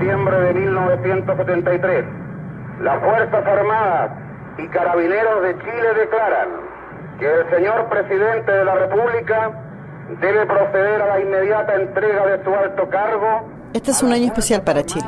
septiembre de 1973, las Fuerzas Armadas y Carabineros de Chile declaran que el señor presidente de la República debe proceder a la inmediata entrega de su alto cargo. Este es un año especial para Chile.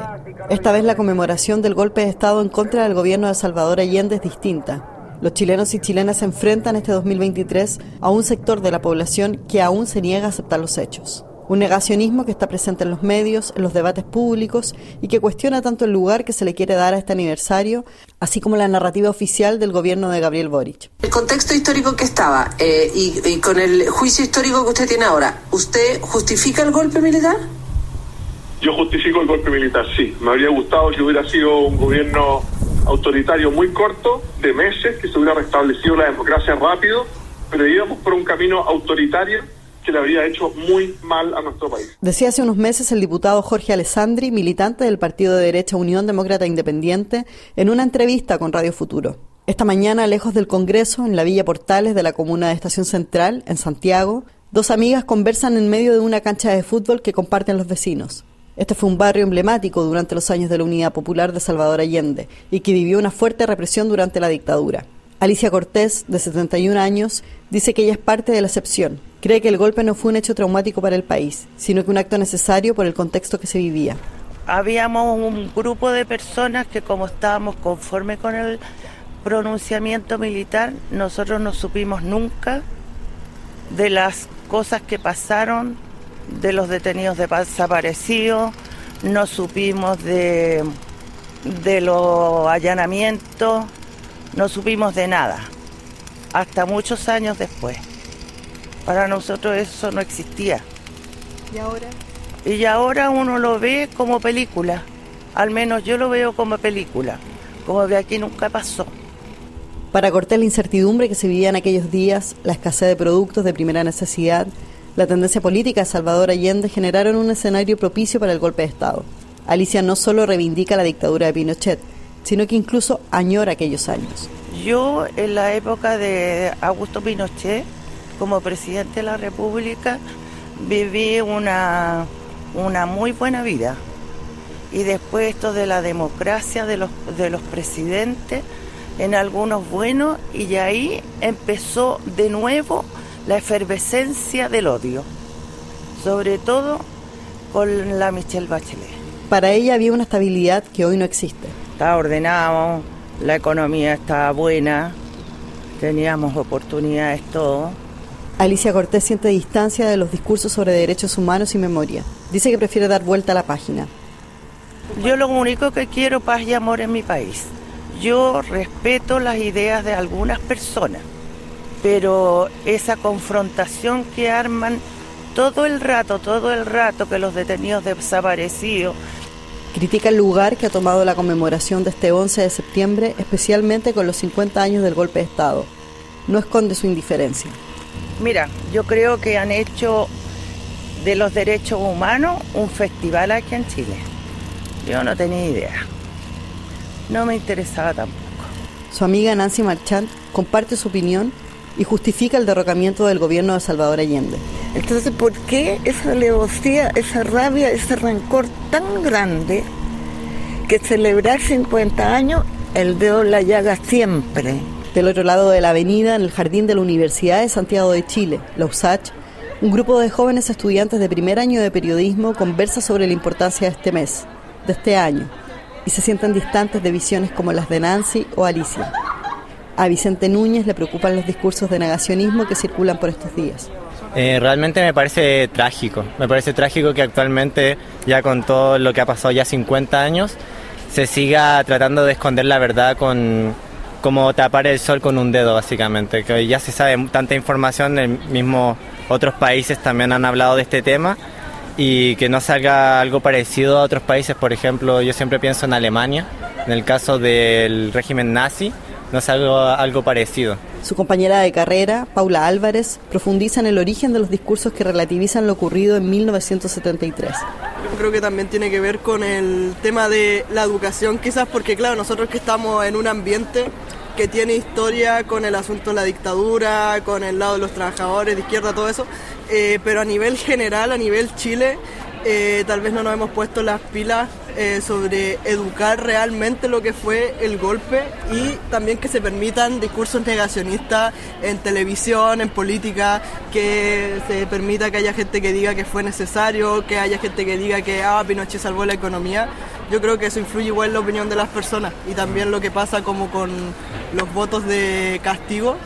Esta vez la conmemoración del golpe de Estado en contra del gobierno de Salvador Allende es distinta. Los chilenos y chilenas se enfrentan este 2023 a un sector de la población que aún se niega a aceptar los hechos. Un negacionismo que está presente en los medios, en los debates públicos y que cuestiona tanto el lugar que se le quiere dar a este aniversario, así como la narrativa oficial del gobierno de Gabriel Boric. El contexto histórico que estaba eh, y, y con el juicio histórico que usted tiene ahora, ¿usted justifica el golpe militar? Yo justifico el golpe militar, sí. Me habría gustado que hubiera sido un gobierno autoritario muy corto, de meses, que se hubiera restablecido la democracia rápido, pero íbamos por un camino autoritario que le habría hecho muy mal a nuestro país. Decía hace unos meses el diputado Jorge Alessandri, militante del partido de derecha Unión Demócrata Independiente, en una entrevista con Radio Futuro. Esta mañana, lejos del Congreso, en la Villa Portales de la comuna de Estación Central, en Santiago, dos amigas conversan en medio de una cancha de fútbol que comparten los vecinos. Este fue un barrio emblemático durante los años de la Unidad Popular de Salvador Allende y que vivió una fuerte represión durante la dictadura. Alicia Cortés, de 71 años, dice que ella es parte de la excepción. Cree que el golpe no fue un hecho traumático para el país, sino que un acto necesario por el contexto que se vivía. Habíamos un grupo de personas que como estábamos conforme con el pronunciamiento militar, nosotros no supimos nunca de las cosas que pasaron de los detenidos desaparecidos, no supimos de, de los allanamientos, no supimos de nada, hasta muchos años después. Para nosotros eso no existía. ¿Y ahora? Y ahora uno lo ve como película, al menos yo lo veo como película, como de aquí nunca pasó. Para cortar la incertidumbre que se vivía en aquellos días, la escasez de productos de primera necesidad, la tendencia política de Salvador Allende generaron un escenario propicio para el golpe de Estado. Alicia no solo reivindica la dictadura de Pinochet, sino que incluso añora aquellos años. Yo en la época de Augusto Pinochet, como presidente de la República, viví una, una muy buena vida. Y después esto de la democracia de los, de los presidentes, en algunos buenos, y ahí empezó de nuevo la efervescencia del odio, sobre todo con la Michelle Bachelet. Para ella había una estabilidad que hoy no existe. Estaba ordenado, la economía estaba buena, teníamos oportunidades, todo. Alicia Cortés siente distancia de los discursos sobre derechos humanos y memoria. Dice que prefiere dar vuelta a la página. Yo lo único que quiero paz y amor en mi país. Yo respeto las ideas de algunas personas pero esa confrontación que arman todo el rato, todo el rato que los detenidos desaparecidos. Critica el lugar que ha tomado la conmemoración de este 11 de septiembre, especialmente con los 50 años del golpe de Estado. No esconde su indiferencia. Mira, yo creo que han hecho de los derechos humanos un festival aquí en Chile. Yo no tenía idea. No me interesaba tampoco. Su amiga Nancy Marchand comparte su opinión y justifica el derrocamiento del gobierno de Salvador Allende. Entonces, ¿por qué esa alevosía, esa rabia, ese rencor tan grande que celebrar 50 años el dedo la llaga siempre? Del otro lado de la avenida, en el jardín de la Universidad de Santiago de Chile, la USACH, un grupo de jóvenes estudiantes de primer año de periodismo conversa sobre la importancia de este mes, de este año, y se sienten distantes de visiones como las de Nancy o Alicia. A Vicente Núñez le preocupan los discursos de negacionismo que circulan por estos días. Eh, realmente me parece trágico. Me parece trágico que actualmente, ya con todo lo que ha pasado ya 50 años, se siga tratando de esconder la verdad con como tapar el sol con un dedo, básicamente. Que ya se sabe tanta información, el mismo otros países también han hablado de este tema y que no salga algo parecido a otros países. Por ejemplo, yo siempre pienso en Alemania, en el caso del régimen nazi no es algo, algo parecido. Su compañera de carrera, Paula Álvarez, profundiza en el origen de los discursos que relativizan lo ocurrido en 1973. Yo creo que también tiene que ver con el tema de la educación, quizás porque, claro, nosotros que estamos en un ambiente que tiene historia con el asunto de la dictadura, con el lado de los trabajadores, de izquierda, todo eso, eh, pero a nivel general, a nivel Chile, eh, tal vez no nos hemos puesto las pilas eh, sobre educar realmente lo que fue el golpe y también que se permitan discursos negacionistas en televisión, en política, que se permita que haya gente que diga que fue necesario, que haya gente que diga que ah, Pinochet salvó la economía. Yo creo que eso influye igual en la opinión de las personas y también lo que pasa como con los votos de castigo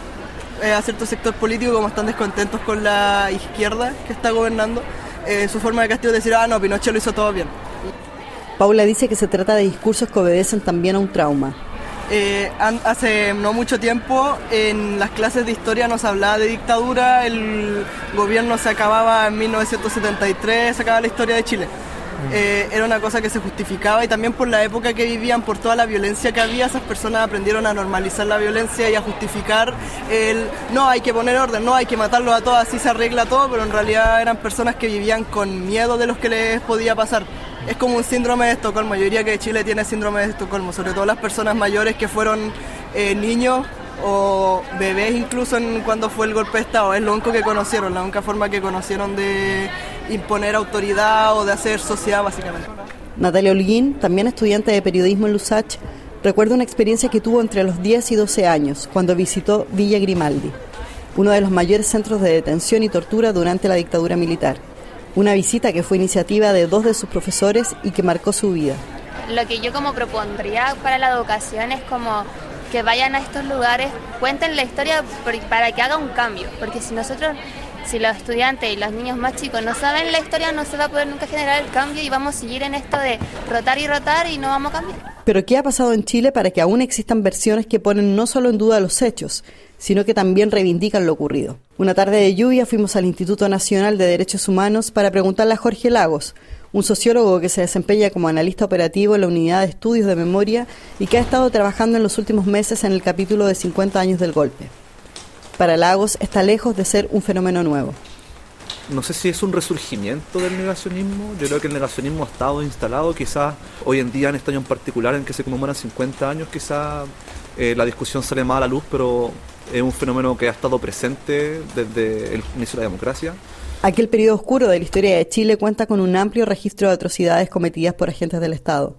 eh, a ciertos sectores políticos como están descontentos con la izquierda que está gobernando, eh, su forma de castigo es decir, ah, no, Pinochet lo hizo todo bien. Paula dice que se trata de discursos que obedecen también a un trauma. Eh, hace no mucho tiempo en las clases de historia nos hablaba de dictadura, el gobierno se acababa en 1973, se acababa la historia de Chile. Eh, era una cosa que se justificaba y también por la época que vivían, por toda la violencia que había, esas personas aprendieron a normalizar la violencia y a justificar el no hay que poner orden, no hay que matarlos a todos, así se arregla todo, pero en realidad eran personas que vivían con miedo de los que les podía pasar es como un síndrome de Estocolmo. Yo diría que Chile tiene síndrome de Estocolmo, sobre todo las personas mayores que fueron eh, niños o bebés incluso en, cuando fue el golpe de Estado. Es lo único que conocieron, la única forma que conocieron de imponer autoridad o de hacer sociedad básicamente. Natalia Holguín, también estudiante de periodismo en Lusach, recuerda una experiencia que tuvo entre los 10 y 12 años cuando visitó Villa Grimaldi, uno de los mayores centros de detención y tortura durante la dictadura militar. Una visita que fue iniciativa de dos de sus profesores y que marcó su vida. Lo que yo como propondría para la educación es como que vayan a estos lugares, cuenten la historia para que haga un cambio, porque si nosotros, si los estudiantes y los niños más chicos no saben la historia, no se va a poder nunca generar el cambio y vamos a seguir en esto de rotar y rotar y no vamos a cambiar. Pero ¿qué ha pasado en Chile para que aún existan versiones que ponen no solo en duda los hechos, sino que también reivindican lo ocurrido. Una tarde de lluvia fuimos al Instituto Nacional de Derechos Humanos para preguntarle a Jorge Lagos, un sociólogo que se desempeña como analista operativo en la Unidad de Estudios de Memoria y que ha estado trabajando en los últimos meses en el capítulo de 50 años del golpe. Para Lagos está lejos de ser un fenómeno nuevo. No sé si es un resurgimiento del negacionismo, yo creo que el negacionismo ha estado instalado, quizás hoy en día en este año en particular en que se conmemoran 50 años, quizás eh, la discusión sale más a la luz, pero es un fenómeno que ha estado presente desde el inicio de la democracia. Aquel periodo oscuro de la historia de Chile cuenta con un amplio registro de atrocidades cometidas por agentes del Estado.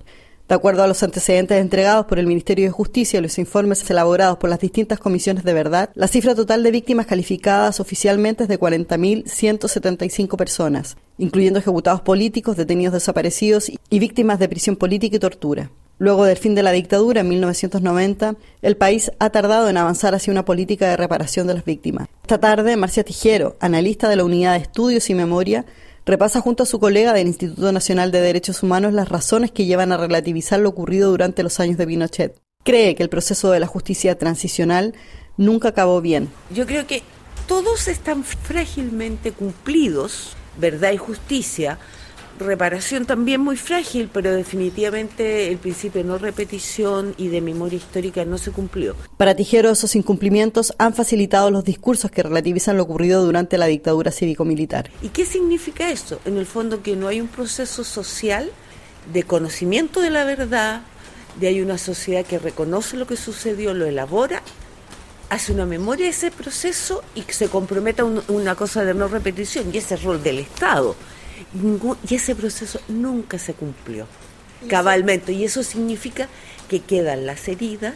De acuerdo a los antecedentes entregados por el Ministerio de Justicia y los informes elaborados por las distintas comisiones de verdad, la cifra total de víctimas calificadas oficialmente es de 40.175 personas, incluyendo ejecutados políticos, detenidos desaparecidos y víctimas de prisión política y tortura. Luego del fin de la dictadura en 1990, el país ha tardado en avanzar hacia una política de reparación de las víctimas. Esta tarde, Marcia Tijero, analista de la Unidad de Estudios y Memoria, repasa junto a su colega del Instituto Nacional de Derechos Humanos las razones que llevan a relativizar lo ocurrido durante los años de Pinochet. Cree que el proceso de la justicia transicional nunca acabó bien. Yo creo que todos están frágilmente cumplidos, verdad y justicia, reparación también muy frágil, pero definitivamente el principio de no repetición y de memoria histórica no se cumplió. Para Tijero, esos incumplimientos han facilitado los discursos que relativizan lo ocurrido durante la dictadura cívico-militar. ¿Y qué significa eso? En el fondo que no hay un proceso social de conocimiento de la verdad, de hay una sociedad que reconoce lo que sucedió, lo elabora hace una memoria de ese proceso y se comprometa a una cosa de no repetición, y ese rol del Estado y ese proceso nunca se cumplió cabalmente. Y eso significa que quedan las heridas,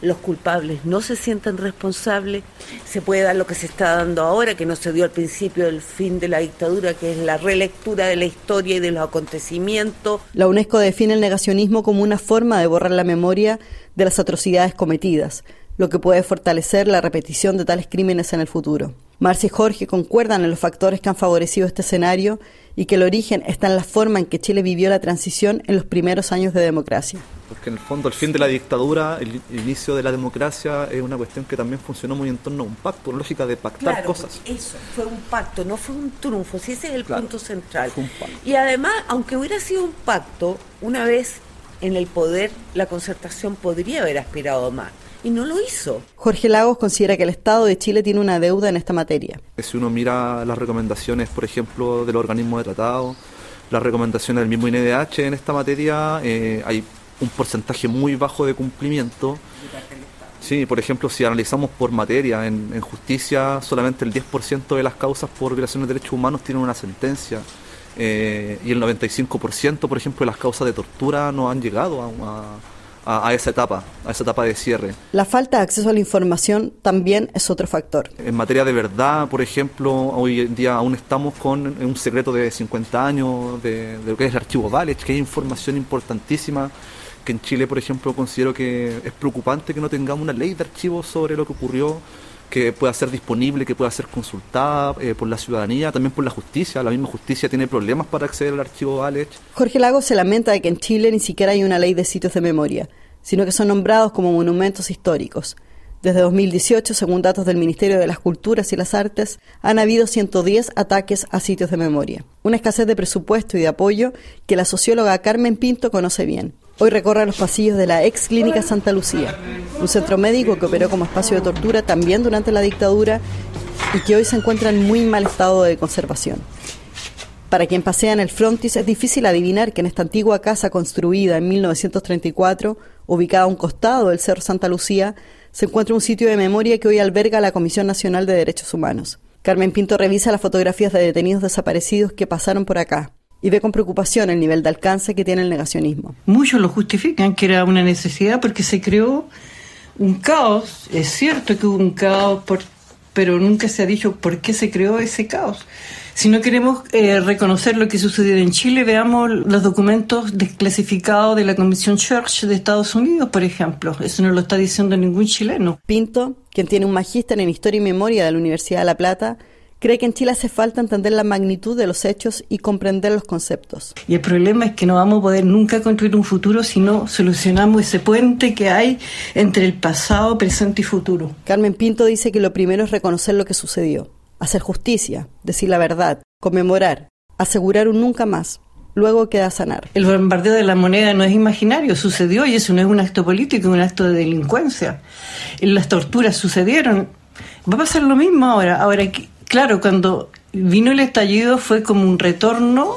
los culpables no se sienten responsables, se puede dar lo que se está dando ahora, que no se dio al principio del fin de la dictadura, que es la relectura de la historia y de los acontecimientos. La UNESCO define el negacionismo como una forma de borrar la memoria de las atrocidades cometidas, lo que puede fortalecer la repetición de tales crímenes en el futuro. Marcia y Jorge concuerdan en los factores que han favorecido este escenario y que el origen está en la forma en que Chile vivió la transición en los primeros años de democracia. Porque en el fondo el fin de la dictadura, el inicio de la democracia es una cuestión que también funcionó muy en torno a un pacto, una lógica de pactar cosas. Eso, fue un pacto, no fue un triunfo, si ese es el punto central. Y además, aunque hubiera sido un pacto, una vez en el poder, la concertación podría haber aspirado más y no lo hizo. Jorge Lagos considera que el Estado de Chile tiene una deuda en esta materia. Si uno mira las recomendaciones, por ejemplo, del organismo de tratado, las recomendaciones del mismo INDH en esta materia, eh, hay un porcentaje muy bajo de cumplimiento. Sí, por ejemplo, si analizamos por materia, en, en justicia solamente el 10% de las causas por violaciones de derechos humanos tienen una sentencia eh, y el 95%, por ejemplo, de las causas de tortura no han llegado a, a, esa etapa, a esa etapa de cierre. La falta de acceso a la información también es otro factor. En materia de verdad, por ejemplo, hoy en día aún estamos con un secreto de 50 años de, de lo que es el archivo Valech, que hay información importantísima que en Chile, por ejemplo, considero que es preocupante que no tengamos una ley de archivos sobre lo que ocurrió que pueda ser disponible, que pueda ser consultada eh, por la ciudadanía, también por la justicia. La misma justicia tiene problemas para acceder al archivo Valech. Jorge Lago se lamenta de que en Chile ni siquiera hay una ley de sitios de memoria, sino que son nombrados como monumentos históricos. Desde 2018, según datos del Ministerio de las Culturas y las Artes, han habido 110 ataques a sitios de memoria. Una escasez de presupuesto y de apoyo que la socióloga Carmen Pinto conoce bien. Hoy recorre los pasillos de la ex clínica Santa Lucía, un centro médico que operó como espacio de tortura también durante la dictadura y que hoy se encuentra en muy mal estado de conservación. Para quien pasea en el frontis es difícil adivinar que en esta antigua casa construida en 1934, ubicada a un costado del Cerro Santa Lucía, se encuentra un sitio de memoria que hoy alberga la Comisión Nacional de Derechos Humanos. Carmen Pinto revisa las fotografías de detenidos desaparecidos que pasaron por acá y ve con preocupación el nivel de alcance que tiene el negacionismo. Muchos lo justifican que era una necesidad porque se creó un caos. Es cierto que hubo un caos, pero nunca se ha dicho por qué se creó ese caos. Si no queremos eh, reconocer lo que sucedió en Chile, veamos los documentos desclasificados de la Comisión Church de Estados Unidos, por ejemplo. Eso no lo está diciendo ningún chileno. Pinto, quien tiene un magíster en Historia y Memoria de la Universidad de La Plata, cree que en Chile hace falta entender la magnitud de los hechos y comprender los conceptos. Y el problema es que no vamos a poder nunca construir un futuro si no solucionamos ese puente que hay entre el pasado, presente y futuro. Carmen Pinto dice que lo primero es reconocer lo que sucedió, hacer justicia, decir la verdad, conmemorar, asegurar un nunca más. Luego queda sanar. El bombardeo de la moneda no es imaginario, sucedió y eso no es un acto político, es un acto de delincuencia. Las torturas sucedieron. Va a pasar lo mismo ahora. Ahora, claro, cuando vino el estallido fue como un retorno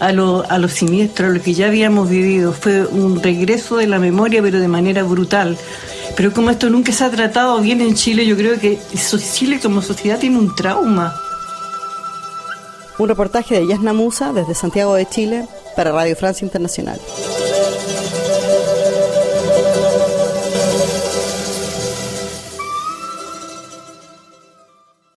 a lo, a siniestro, a lo que ya habíamos vivido. Fue un regreso de la memoria, pero de manera brutal. Pero como esto nunca se ha tratado bien en Chile, yo creo que Chile como sociedad tiene un trauma. Un reportaje de Yasna Musa desde Santiago de Chile para Radio Francia Internacional.